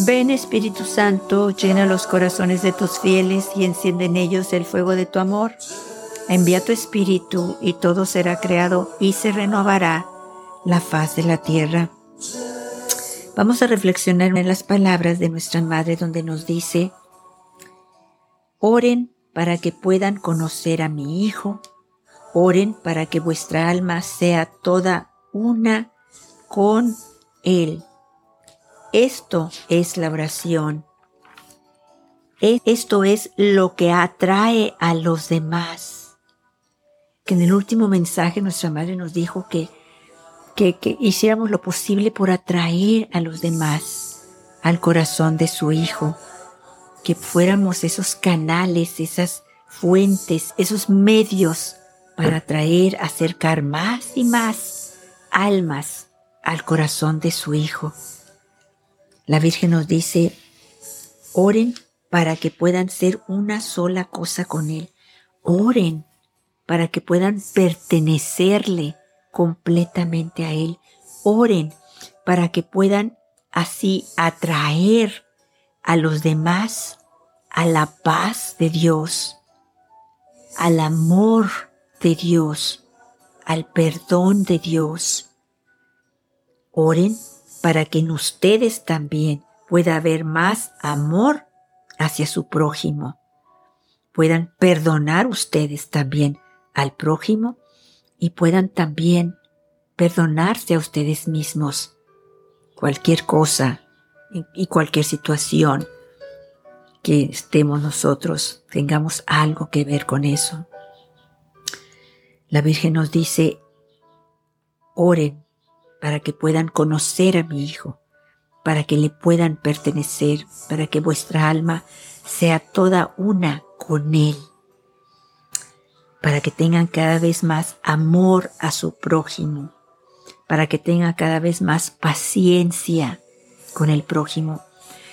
Ven Espíritu Santo, llena los corazones de tus fieles y enciende en ellos el fuego de tu amor. Envía tu Espíritu y todo será creado y se renovará la faz de la tierra. Vamos a reflexionar en las palabras de nuestra Madre donde nos dice, oren para que puedan conocer a mi Hijo, oren para que vuestra alma sea toda una con Él esto es la oración. Esto es lo que atrae a los demás. Que en el último mensaje nuestra madre nos dijo que, que hiciéramos lo posible por atraer a los demás al corazón de su Hijo. Que fuéramos esos canales, esas fuentes, esos medios para atraer, acercar más y más almas al corazón de su Hijo. La Virgen nos dice, oren para que puedan ser una sola cosa con Él. Oren para que puedan pertenecerle completamente a Él. Oren para que puedan así atraer a los demás a la paz de Dios, al amor de Dios, al perdón de Dios. Oren para que en ustedes también pueda haber más amor hacia su prójimo. Puedan perdonar ustedes también al prójimo y puedan también perdonarse a ustedes mismos. Cualquier cosa y cualquier situación que estemos nosotros, tengamos algo que ver con eso. La Virgen nos dice, oren para que puedan conocer a mi Hijo, para que le puedan pertenecer, para que vuestra alma sea toda una con Él, para que tengan cada vez más amor a su prójimo, para que tengan cada vez más paciencia con el prójimo,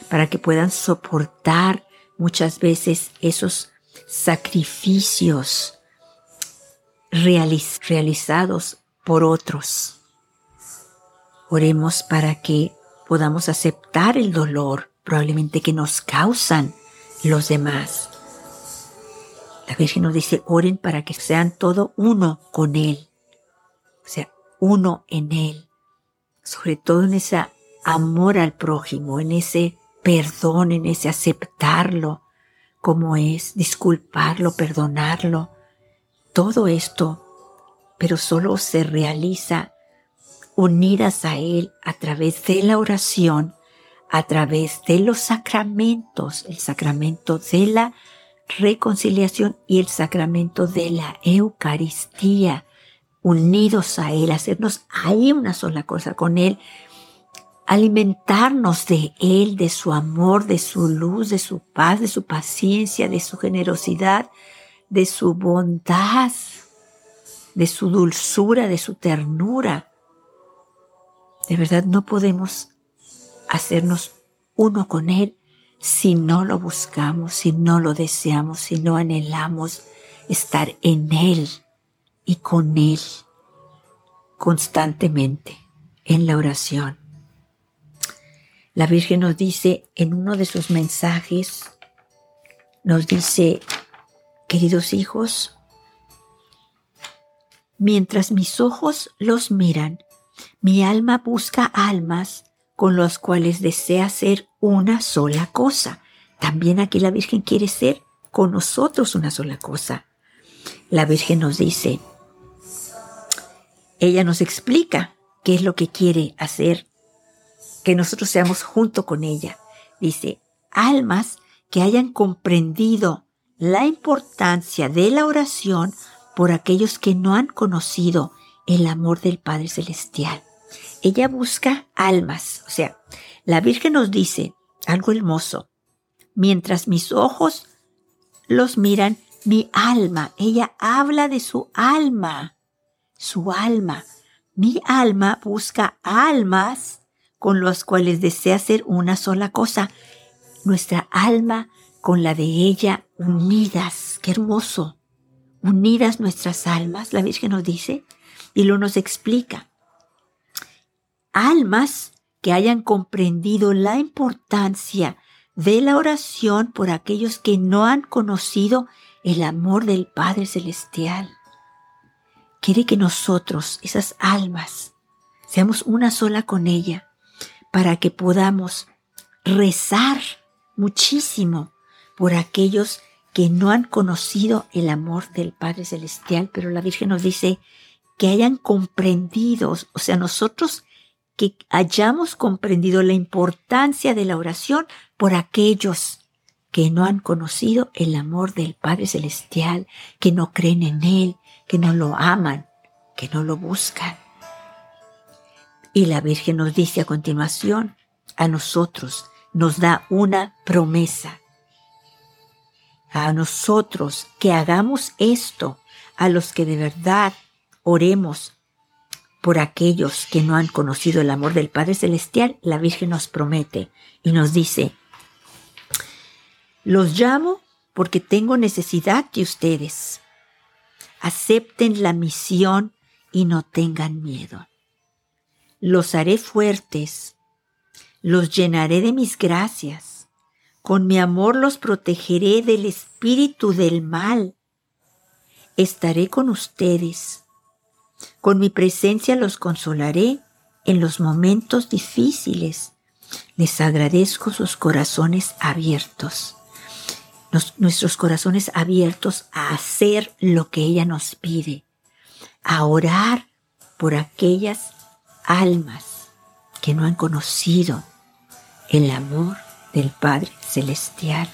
para que puedan soportar muchas veces esos sacrificios realizados por otros. Oremos para que podamos aceptar el dolor probablemente que nos causan los demás. La Virgen nos dice, oren para que sean todo uno con Él, o sea, uno en Él, sobre todo en ese amor al prójimo, en ese perdón, en ese aceptarlo como es, disculparlo, perdonarlo. Todo esto, pero solo se realiza unidas a Él a través de la oración, a través de los sacramentos, el sacramento de la reconciliación y el sacramento de la Eucaristía, unidos a Él, hacernos ahí una sola cosa con Él, alimentarnos de Él, de su amor, de su luz, de su paz, de su paciencia, de su generosidad, de su bondad, de su dulzura, de su ternura. De verdad no podemos hacernos uno con Él si no lo buscamos, si no lo deseamos, si no anhelamos estar en Él y con Él constantemente en la oración. La Virgen nos dice en uno de sus mensajes, nos dice, queridos hijos, mientras mis ojos los miran, mi alma busca almas con las cuales desea ser una sola cosa. También aquí la Virgen quiere ser con nosotros una sola cosa. La Virgen nos dice, ella nos explica qué es lo que quiere hacer, que nosotros seamos junto con ella. Dice, almas que hayan comprendido la importancia de la oración por aquellos que no han conocido el amor del Padre Celestial. Ella busca almas, o sea, la Virgen nos dice algo hermoso. Mientras mis ojos los miran, mi alma, ella habla de su alma, su alma. Mi alma busca almas con las cuales desea ser una sola cosa. Nuestra alma con la de ella unidas. Qué hermoso. Unidas nuestras almas, la Virgen nos dice, y lo nos explica. Almas que hayan comprendido la importancia de la oración por aquellos que no han conocido el amor del Padre Celestial. Quiere que nosotros, esas almas, seamos una sola con ella, para que podamos rezar muchísimo por aquellos que no han conocido el amor del Padre Celestial, pero la Virgen nos dice que hayan comprendido, o sea, nosotros que hayamos comprendido la importancia de la oración por aquellos que no han conocido el amor del Padre Celestial, que no creen en Él, que no lo aman, que no lo buscan. Y la Virgen nos dice a continuación, a nosotros nos da una promesa. A nosotros que hagamos esto, a los que de verdad oremos por aquellos que no han conocido el amor del Padre Celestial, la Virgen nos promete y nos dice, los llamo porque tengo necesidad de ustedes. Acepten la misión y no tengan miedo. Los haré fuertes, los llenaré de mis gracias, con mi amor los protegeré del espíritu del mal. Estaré con ustedes con mi presencia los consolaré en los momentos difíciles. Les agradezco sus corazones abiertos. nuestros corazones abiertos a hacer lo que ella nos pide. A orar por aquellas almas que no han conocido el amor del Padre Celestial.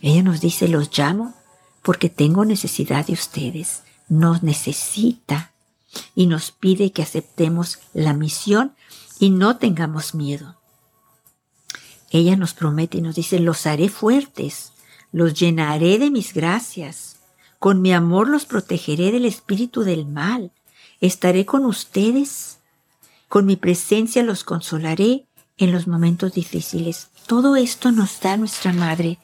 Ella nos dice, los llamo porque tengo necesidad de ustedes. Nos necesita y nos pide que aceptemos la misión y no tengamos miedo. Ella nos promete y nos dice, los haré fuertes, los llenaré de mis gracias, con mi amor los protegeré del espíritu del mal, estaré con ustedes, con mi presencia los consolaré en los momentos difíciles. Todo esto nos da nuestra Madre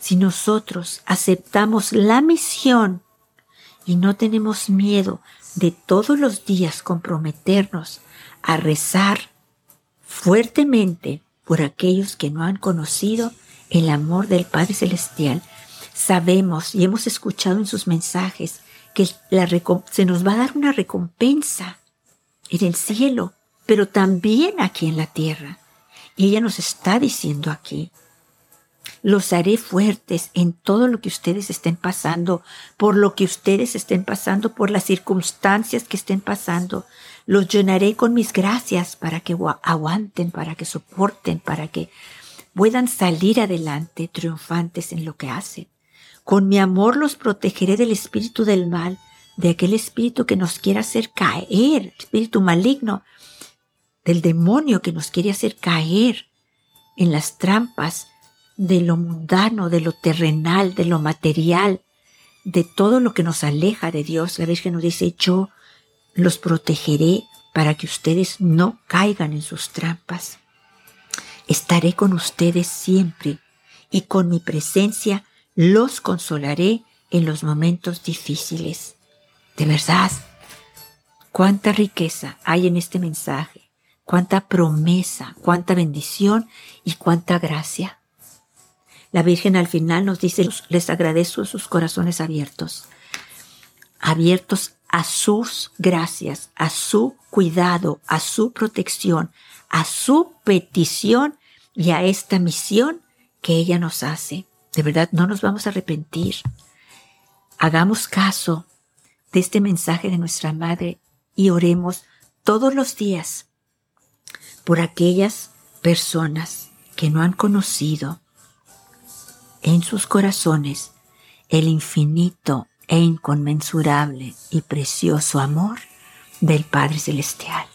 si nosotros aceptamos la misión y no tenemos miedo de todos los días comprometernos a rezar fuertemente por aquellos que no han conocido el amor del Padre Celestial. Sabemos y hemos escuchado en sus mensajes que la se nos va a dar una recompensa en el cielo, pero también aquí en la tierra. Y ella nos está diciendo aquí, los haré fuertes en todo lo que ustedes estén pasando, por lo que ustedes estén pasando, por las circunstancias que estén pasando. Los llenaré con mis gracias para que aguanten, para que soporten, para que puedan salir adelante triunfantes en lo que hacen. Con mi amor los protegeré del espíritu del mal, de aquel espíritu que nos quiere hacer caer, espíritu maligno, del demonio que nos quiere hacer caer en las trampas de lo mundano, de lo terrenal, de lo material, de todo lo que nos aleja de Dios. La Virgen nos dice, yo los protegeré para que ustedes no caigan en sus trampas. Estaré con ustedes siempre y con mi presencia los consolaré en los momentos difíciles. De verdad, cuánta riqueza hay en este mensaje, cuánta promesa, cuánta bendición y cuánta gracia. La Virgen al final nos dice, les agradezco sus corazones abiertos, abiertos a sus gracias, a su cuidado, a su protección, a su petición y a esta misión que ella nos hace. De verdad, no nos vamos a arrepentir. Hagamos caso de este mensaje de nuestra Madre y oremos todos los días por aquellas personas que no han conocido en sus corazones el infinito e inconmensurable y precioso amor del Padre Celestial.